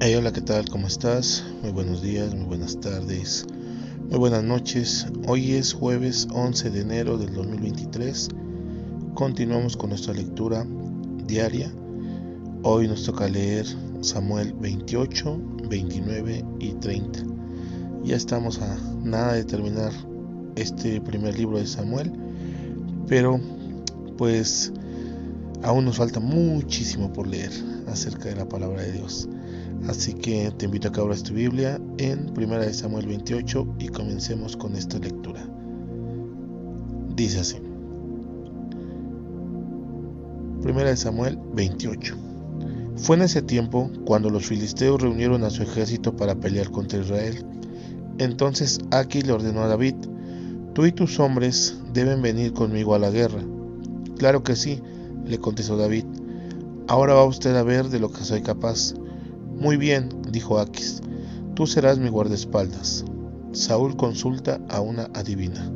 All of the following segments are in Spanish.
Hey, hola, ¿qué tal? ¿Cómo estás? Muy buenos días, muy buenas tardes, muy buenas noches. Hoy es jueves 11 de enero del 2023. Continuamos con nuestra lectura diaria. Hoy nos toca leer Samuel 28, 29 y 30. Ya estamos a nada de terminar este primer libro de Samuel, pero pues aún nos falta muchísimo por leer acerca de la palabra de Dios. Así que te invito a que abras tu Biblia en 1 Samuel 28 y comencemos con esta lectura. Dice así. 1 Samuel 28. Fue en ese tiempo cuando los filisteos reunieron a su ejército para pelear contra Israel. Entonces Aquí le ordenó a David, tú y tus hombres deben venir conmigo a la guerra. Claro que sí, le contestó David. Ahora va usted a ver de lo que soy capaz. Muy bien, dijo Aquis, tú serás mi guardaespaldas. Saúl consulta a una adivina.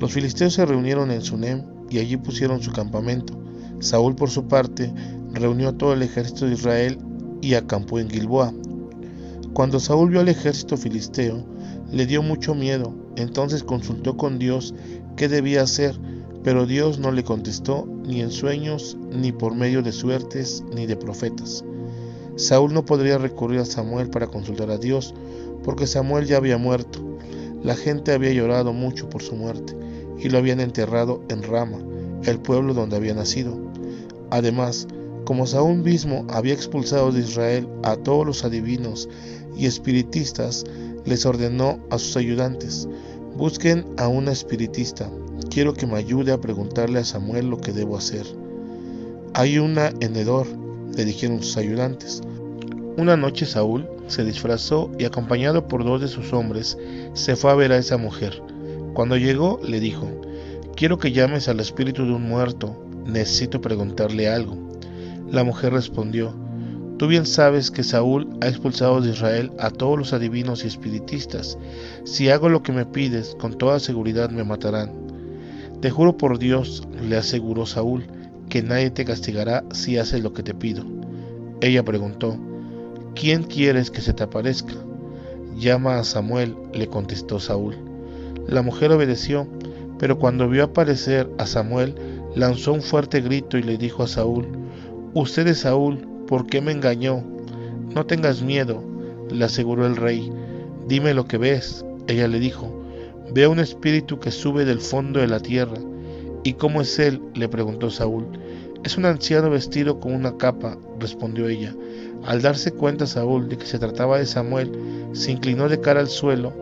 Los filisteos se reunieron en Sunem y allí pusieron su campamento. Saúl, por su parte, reunió a todo el ejército de Israel y acampó en Gilboa. Cuando Saúl vio al ejército filisteo, le dio mucho miedo. Entonces consultó con Dios qué debía hacer, pero Dios no le contestó ni en sueños, ni por medio de suertes, ni de profetas. Saúl no podría recurrir a Samuel para consultar a Dios, porque Samuel ya había muerto. La gente había llorado mucho por su muerte y lo habían enterrado en Rama, el pueblo donde había nacido. Además, como Saúl mismo había expulsado de Israel a todos los adivinos y espiritistas, les ordenó a sus ayudantes, busquen a una espiritista, quiero que me ayude a preguntarle a Samuel lo que debo hacer. Hay una en Edor, le dijeron sus ayudantes. Una noche Saúl se disfrazó y acompañado por dos de sus hombres se fue a ver a esa mujer. Cuando llegó le dijo, quiero que llames al espíritu de un muerto, necesito preguntarle algo. La mujer respondió, tú bien sabes que Saúl ha expulsado de Israel a todos los adivinos y espiritistas. Si hago lo que me pides, con toda seguridad me matarán. Te juro por Dios, le aseguró Saúl, que nadie te castigará si haces lo que te pido. Ella preguntó, ¿quién quieres que se te aparezca? Llama a Samuel, le contestó Saúl. La mujer obedeció, pero cuando vio aparecer a Samuel, lanzó un fuerte grito y le dijo a Saúl, Usted es Saúl, ¿por qué me engañó? No tengas miedo, le aseguró el rey. Dime lo que ves. Ella le dijo, Veo un espíritu que sube del fondo de la tierra. ¿Y cómo es él? le preguntó Saúl. Es un anciano vestido con una capa, respondió ella. Al darse cuenta Saúl de que se trataba de Samuel, se inclinó de cara al suelo.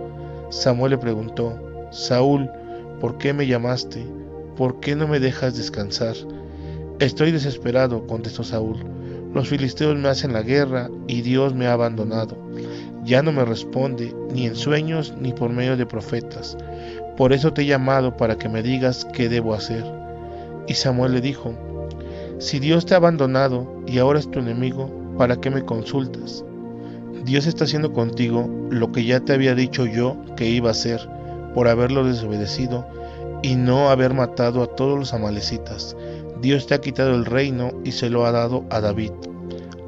Samuel le preguntó, Saúl, ¿por qué me llamaste? ¿Por qué no me dejas descansar? Estoy desesperado, contestó Saúl. Los filisteos me hacen la guerra y Dios me ha abandonado. Ya no me responde, ni en sueños ni por medio de profetas. Por eso te he llamado para que me digas qué debo hacer. Y Samuel le dijo, Si Dios te ha abandonado y ahora es tu enemigo, ¿para qué me consultas? Dios está haciendo contigo lo que ya te había dicho yo que iba a hacer por haberlo desobedecido y no haber matado a todos los amalecitas. Dios te ha quitado el reino y se lo ha dado a David.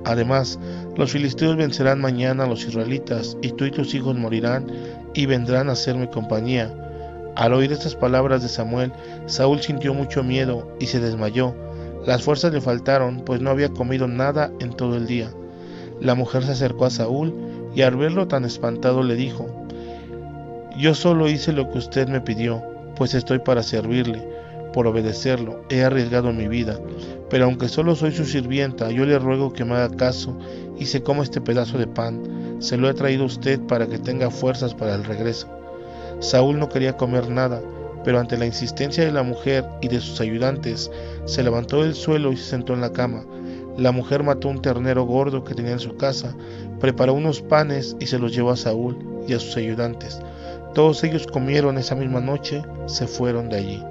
Además, los filisteos vencerán mañana a los israelitas y tú y tus hijos morirán y vendrán a hacerme compañía al oír estas palabras de Samuel, Saúl sintió mucho miedo y se desmayó. Las fuerzas le faltaron, pues no había comido nada en todo el día. La mujer se acercó a Saúl y al verlo tan espantado le dijo, Yo solo hice lo que usted me pidió, pues estoy para servirle. Por obedecerlo, he arriesgado mi vida, pero aunque solo soy su sirvienta, yo le ruego que me haga caso y se coma este pedazo de pan. Se lo he traído a usted para que tenga fuerzas para el regreso. Saúl no quería comer nada, pero ante la insistencia de la mujer y de sus ayudantes, se levantó del suelo y se sentó en la cama. La mujer mató un ternero gordo que tenía en su casa, preparó unos panes y se los llevó a Saúl y a sus ayudantes. Todos ellos comieron esa misma noche, se fueron de allí.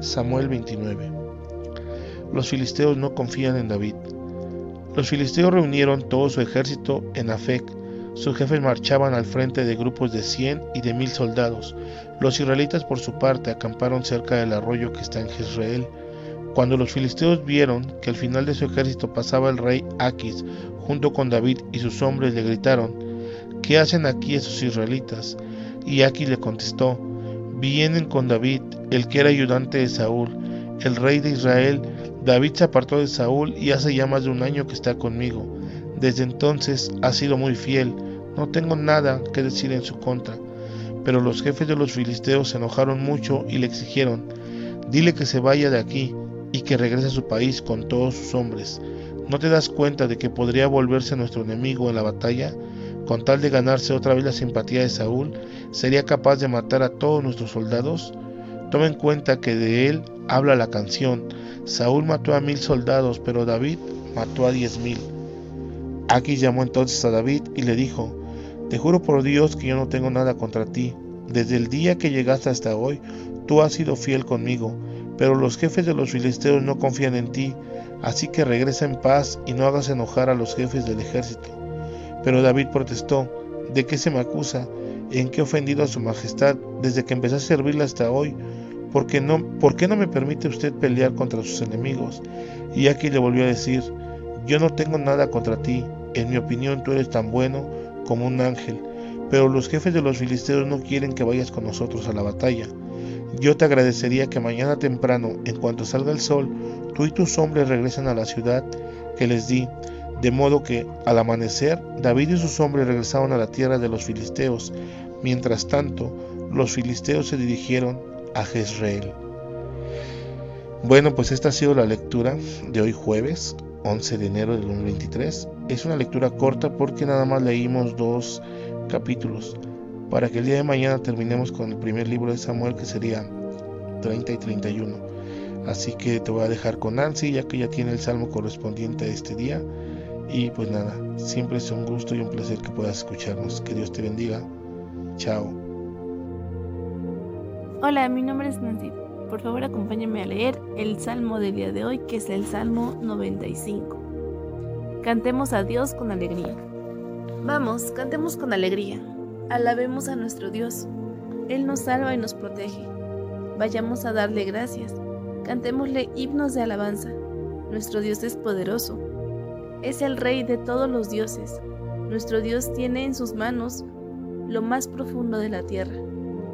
Samuel 29. Los filisteos no confían en David. Los filisteos reunieron todo su ejército en Afec. Sus jefes marchaban al frente de grupos de cien y de mil soldados. Los israelitas por su parte acamparon cerca del arroyo que está en Jezreel. Cuando los filisteos vieron que al final de su ejército pasaba el rey Aquis junto con David y sus hombres, le gritaron, ¿qué hacen aquí esos israelitas? Y Aquis le contestó, vienen con David, el que era ayudante de Saúl, el rey de Israel. David se apartó de Saúl y hace ya más de un año que está conmigo. Desde entonces ha sido muy fiel, no tengo nada que decir en su contra. Pero los jefes de los filisteos se enojaron mucho y le exigieron, dile que se vaya de aquí y que regrese a su país con todos sus hombres. ¿No te das cuenta de que podría volverse nuestro enemigo en la batalla? Con tal de ganarse otra vez la simpatía de Saúl, ¿sería capaz de matar a todos nuestros soldados? Toma en cuenta que de él habla la canción. Saúl mató a mil soldados, pero David mató a diez mil. Aquis llamó entonces a David y le dijo, Te juro por Dios que yo no tengo nada contra ti. Desde el día que llegaste hasta hoy, tú has sido fiel conmigo, pero los jefes de los filisteos no confían en ti, así que regresa en paz y no hagas enojar a los jefes del ejército. Pero David protestó, ¿de qué se me acusa? ¿En qué he ofendido a su majestad desde que empecé a servirle hasta hoy? ¿Por qué, no, ¿Por qué no me permite usted pelear contra sus enemigos? Y aquí le volvió a decir, yo no tengo nada contra ti, en mi opinión tú eres tan bueno como un ángel, pero los jefes de los filisteos no quieren que vayas con nosotros a la batalla. Yo te agradecería que mañana temprano, en cuanto salga el sol, tú y tus hombres regresen a la ciudad que les di, de modo que, al amanecer, David y sus hombres regresaron a la tierra de los filisteos. Mientras tanto, los filisteos se dirigieron a Jezreel. Bueno, pues esta ha sido la lectura de hoy jueves 11 de enero del 2023. Es una lectura corta porque nada más leímos dos capítulos para que el día de mañana terminemos con el primer libro de Samuel que sería 30 y 31. Así que te voy a dejar con Nancy ya que ya tiene el salmo correspondiente a este día. Y pues nada, siempre es un gusto y un placer que puedas escucharnos. Que Dios te bendiga. Chao. Hola, mi nombre es Nancy. Por favor, acompáñame a leer el salmo del día de hoy, que es el Salmo 95. Cantemos a Dios con alegría. Vamos, cantemos con alegría. Alabemos a nuestro Dios. Él nos salva y nos protege. Vayamos a darle gracias. Cantémosle himnos de alabanza. Nuestro Dios es poderoso. Es el Rey de todos los dioses. Nuestro Dios tiene en sus manos lo más profundo de la tierra.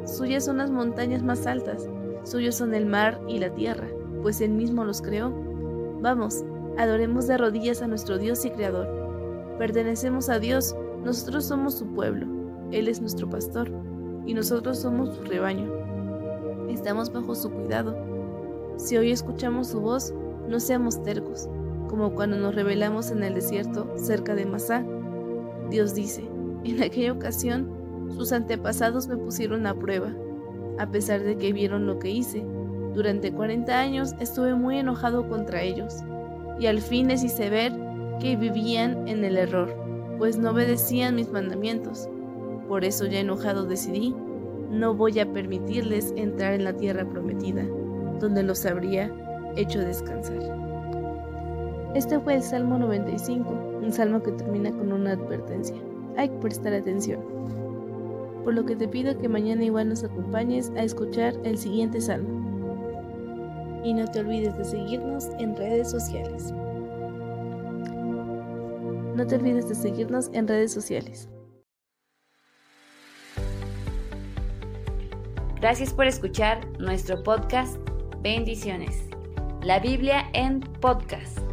Suyas son las montañas más altas, suyos son el mar y la tierra, pues Él mismo los creó. Vamos, adoremos de rodillas a nuestro Dios y Creador. Pertenecemos a Dios, nosotros somos su pueblo, Él es nuestro pastor, y nosotros somos su rebaño. Estamos bajo su cuidado. Si hoy escuchamos su voz, no seamos tercos, como cuando nos rebelamos en el desierto cerca de Masá. Dios dice, en aquella ocasión sus antepasados me pusieron a prueba, a pesar de que vieron lo que hice. Durante 40 años estuve muy enojado contra ellos, y al fin les hice ver que vivían en el error, pues no obedecían mis mandamientos. Por eso ya enojado decidí, no voy a permitirles entrar en la tierra prometida, donde los habría hecho descansar. Este fue el Salmo 95, un salmo que termina con una advertencia. Hay que prestar atención por lo que te pido que mañana igual nos acompañes a escuchar el siguiente salmo. Y no te olvides de seguirnos en redes sociales. No te olvides de seguirnos en redes sociales. Gracias por escuchar nuestro podcast. Bendiciones. La Biblia en podcast.